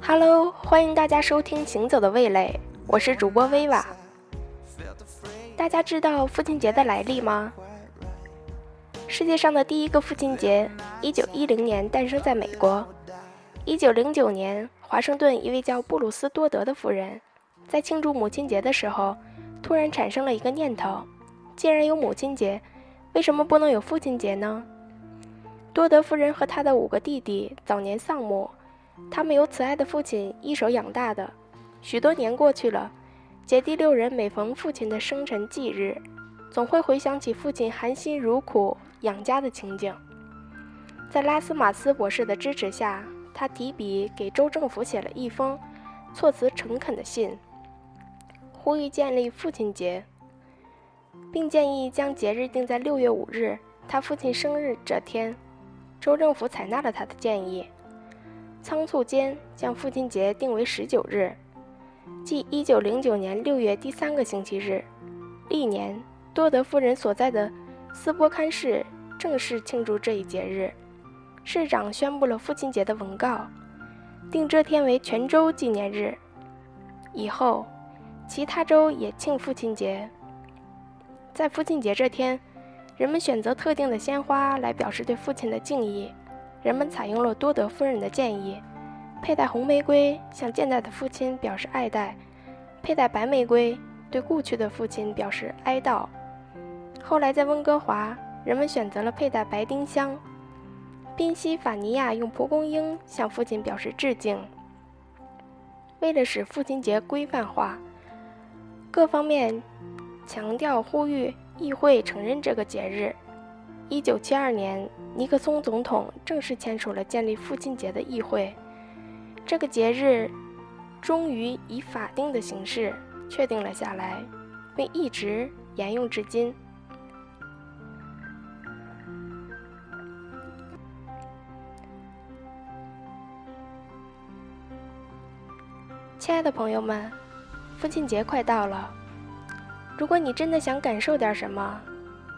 Hello，欢迎大家收听《行走的味蕾》，我是主播薇娃。大家知道父亲节的来历吗？世界上的第一个父亲节，一九一零年诞生在美国。一九零九年，华盛顿一位叫布鲁斯多德的夫人，在庆祝母亲节的时候，突然产生了一个念头：既然有母亲节，为什么不能有父亲节呢？多德夫人和她的五个弟弟早年丧母，他们由慈爱的父亲一手养大的。许多年过去了，姐弟六人每逢父亲的生辰忌日，总会回想起父亲含辛茹苦养家的情景。在拉斯马斯博士的支持下，他提笔给州政府写了一封措辞诚恳的信，呼吁建立父亲节，并建议将节日定在六月五日，他父亲生日这天。州政府采纳了他的建议，仓促间将父亲节定为十九日，即一九零九年六月第三个星期日。历年，多德夫人所在的斯波堪市正式庆祝这一节日。市长宣布了父亲节的文告，定这天为全州纪念日。以后，其他州也庆父亲节。在父亲节这天，人们选择特定的鲜花来表示对父亲的敬意。人们采用了多德夫人的建议，佩戴红玫瑰向健在的父亲表示爱戴，佩戴白玫瑰对故去的父亲表示哀悼。后来在温哥华，人们选择了佩戴白丁香。宾夕法尼亚用蒲公英向父亲表示致敬。为了使父亲节规范化，各方面强调呼吁议会承认这个节日。一九七二年，尼克松总统正式签署了建立父亲节的议会，这个节日终于以法定的形式确定了下来，并一直沿用至今。亲爱的朋友们，父亲节快到了。如果你真的想感受点什么，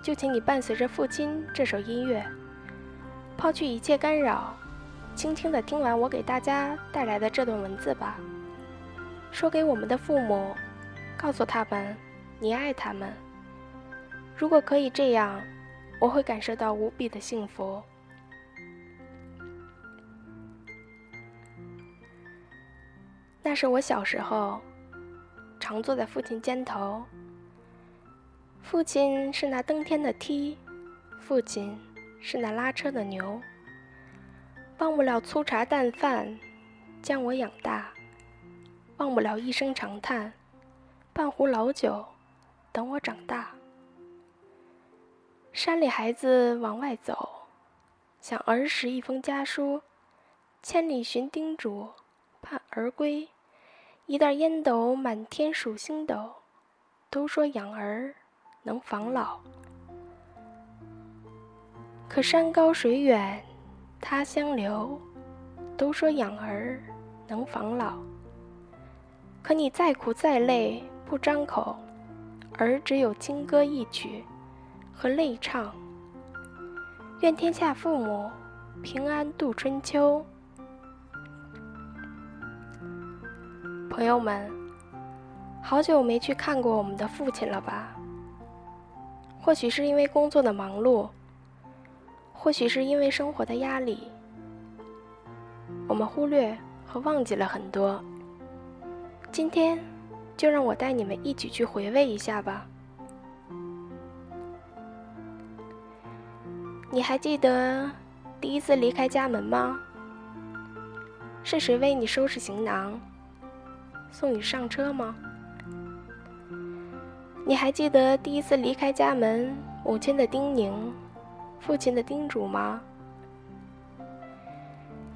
就请你伴随着《父亲》这首音乐，抛去一切干扰，轻轻地听完我给大家带来的这段文字吧。说给我们的父母，告诉他们你爱他们。如果可以这样，我会感受到无比的幸福。那是我小时候，常坐在父亲肩头。父亲是那登天的梯，父亲是那拉车的牛。忘不了粗茶淡饭，将我养大；忘不了一声长叹，半壶老酒，等我长大。山里孩子往外走，想儿时一封家书，千里寻叮嘱，盼儿归。一袋烟斗满天数星斗，都说养儿能防老。可山高水远，他乡留，都说养儿能防老。可你再苦再累不张口，儿只有金歌一曲和泪唱。愿天下父母平安度春秋。朋友们，好久没去看过我们的父亲了吧？或许是因为工作的忙碌，或许是因为生活的压力，我们忽略和忘记了很多。今天，就让我带你们一起去回味一下吧。你还记得第一次离开家门吗？是谁为你收拾行囊？送你上车吗？你还记得第一次离开家门，母亲的叮咛，父亲的叮嘱吗？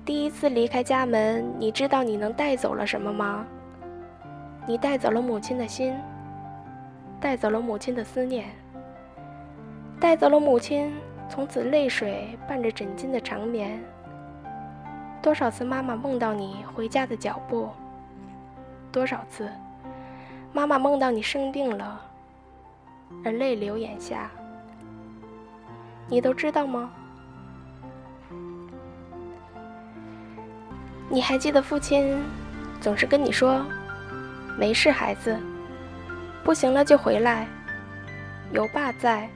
第一次离开家门，你知道你能带走了什么吗？你带走了母亲的心，带走了母亲的思念，带走了母亲从此泪水伴着枕巾的长眠。多少次妈妈梦到你回家的脚步，多少次，妈妈梦到你生病了，而泪流眼下，你都知道吗？你还记得父亲总是跟你说：“没事，孩子，不行了就回来，有爸在，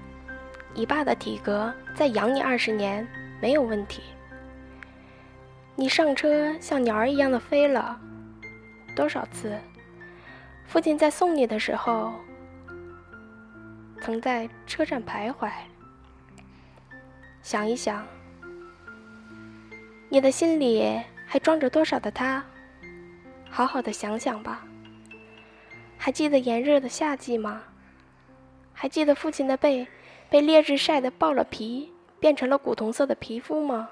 以爸的体格再养你二十年没有问题。”你上车像鸟儿一样的飞了，多少次？父亲在送你的时候，曾在车站徘徊。想一想，你的心里。还装着多少的他？好好的想想吧。还记得炎热的夏季吗？还记得父亲的背被烈日晒得爆了皮，变成了古铜色的皮肤吗？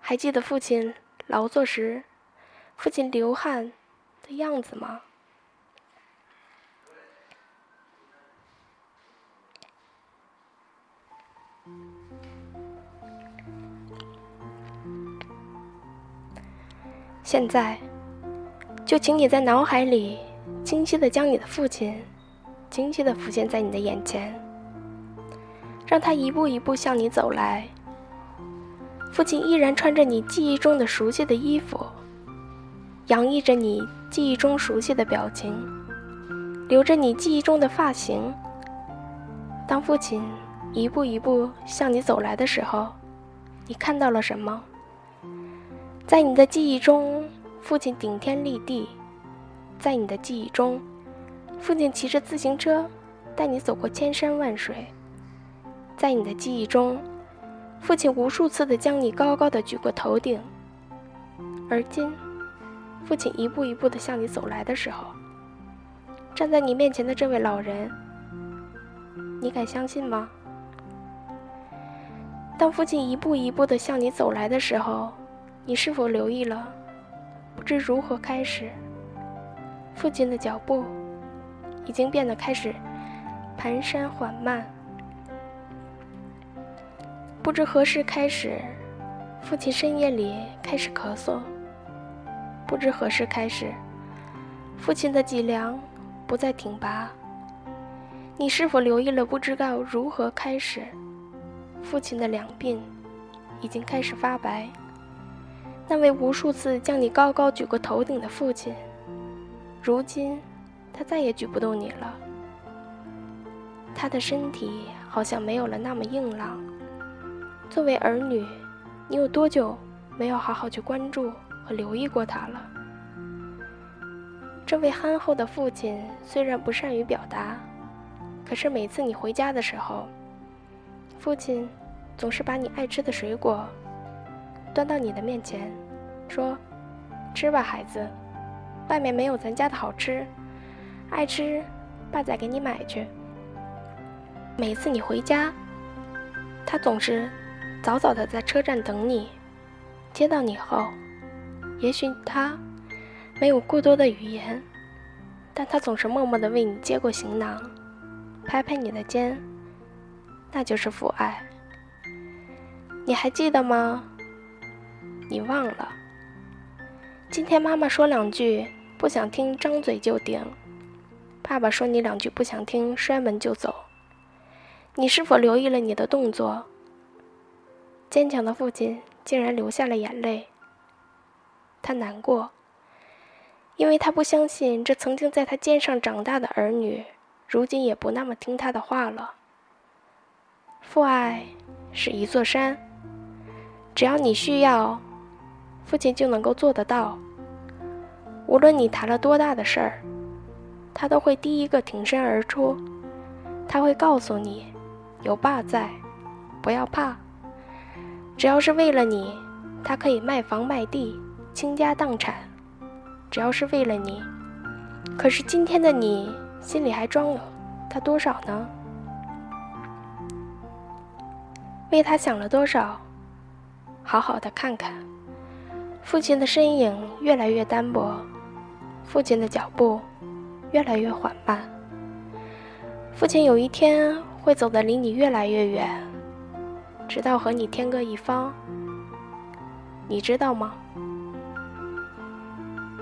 还记得父亲劳作时，父亲流汗的样子吗？现在，就请你在脑海里清晰的将你的父亲，清晰的浮现在你的眼前，让他一步一步向你走来。父亲依然穿着你记忆中的熟悉的衣服，洋溢着你记忆中熟悉的表情，留着你记忆中的发型。当父亲一步一步向你走来的时候，你看到了什么？在你的记忆中，父亲顶天立地；在你的记忆中，父亲骑着自行车带你走过千山万水；在你的记忆中，父亲无数次的将你高高的举过头顶。而今，父亲一步一步的向你走来的时候，站在你面前的这位老人，你敢相信吗？当父亲一步一步的向你走来的时候，你是否留意了？不知如何开始，父亲的脚步已经变得开始蹒跚缓慢。不知何时开始，父亲深夜里开始咳嗽。不知何时开始，父亲的脊梁不再挺拔。你是否留意了？不知道如何开始，父亲的两鬓已经开始发白。那位无数次将你高高举过头顶的父亲，如今，他再也举不动你了。他的身体好像没有了那么硬朗。作为儿女，你有多久没有好好去关注和留意过他了？这位憨厚的父亲虽然不善于表达，可是每次你回家的时候，父亲总是把你爱吃的水果。端到你的面前，说：“吃吧，孩子，外面没有咱家的好吃，爱吃，爸再给你买去。”每次你回家，他总是早早的在车站等你，接到你后，也许他没有过多的语言，但他总是默默的为你接过行囊，拍拍你的肩，那就是父爱。你还记得吗？你忘了，今天妈妈说两句不想听，张嘴就顶；爸爸说你两句不想听，摔门就走。你是否留意了你的动作？坚强的父亲竟然流下了眼泪。他难过，因为他不相信这曾经在他肩上长大的儿女，如今也不那么听他的话了。父爱是一座山，只要你需要。父亲就能够做得到。无论你谈了多大的事儿，他都会第一个挺身而出。他会告诉你，有爸在，不要怕。只要是为了你，他可以卖房卖地，倾家荡产。只要是为了你，可是今天的你心里还装有他多少呢？为他想了多少？好好的看看。父亲的身影越来越单薄，父亲的脚步越来越缓慢。父亲有一天会走得离你越来越远，直到和你天各一方。你知道吗？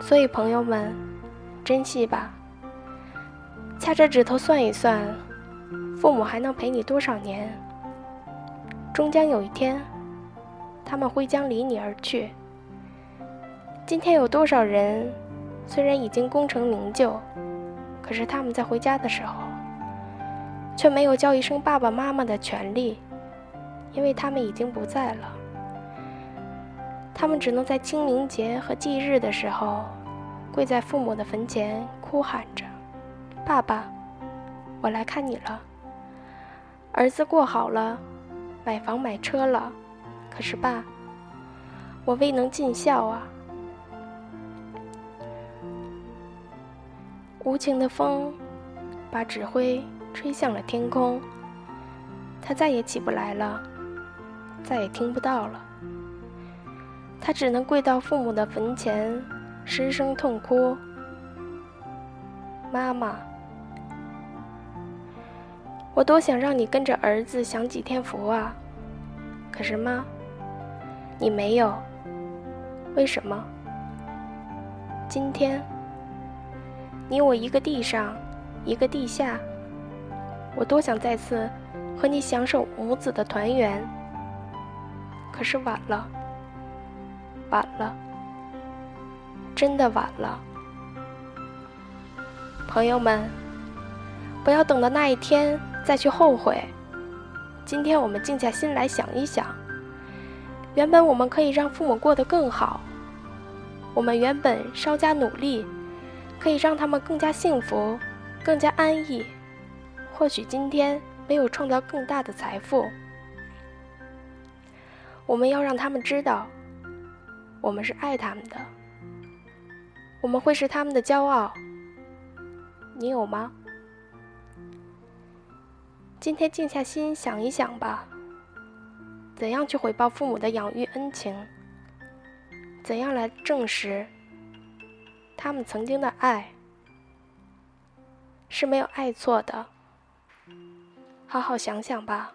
所以，朋友们，珍惜吧。掐着指头算一算，父母还能陪你多少年？终将有一天，他们会将离你而去。今天有多少人，虽然已经功成名就，可是他们在回家的时候，却没有叫一声爸爸妈妈的权利，因为他们已经不在了。他们只能在清明节和忌日的时候，跪在父母的坟前哭喊着：“爸爸，我来看你了。儿子过好了。”买房买车了，可是爸，我未能尽孝啊！无情的风把纸灰吹向了天空，他再也起不来了，再也听不到了。他只能跪到父母的坟前，失声痛哭：“妈妈。”我多想让你跟着儿子享几天福啊！可是妈，你没有。为什么？今天，你我一个地上，一个地下。我多想再次和你享受母子的团圆。可是晚了，晚了，真的晚了。朋友们，不要等到那一天。再去后悔。今天我们静下心来想一想，原本我们可以让父母过得更好，我们原本稍加努力，可以让他们更加幸福、更加安逸。或许今天没有创造更大的财富，我们要让他们知道，我们是爱他们的，我们会是他们的骄傲。你有吗？今天静下心想一想吧，怎样去回报父母的养育恩情？怎样来证实他们曾经的爱是没有爱错的？好好想想吧。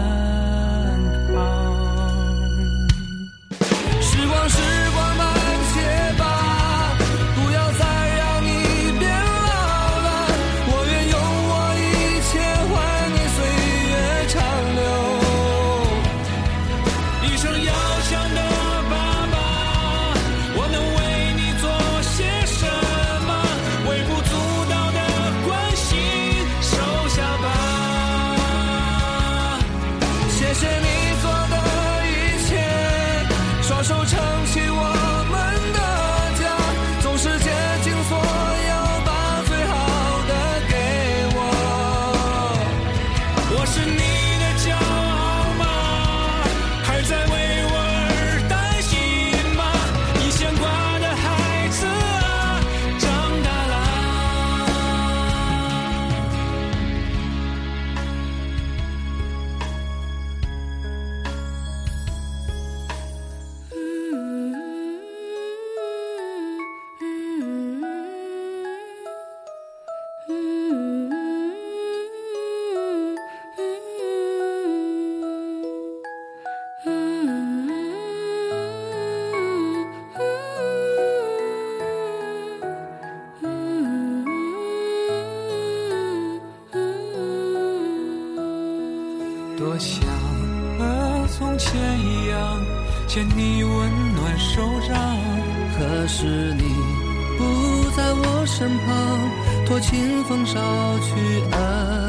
身旁，托清风捎去安。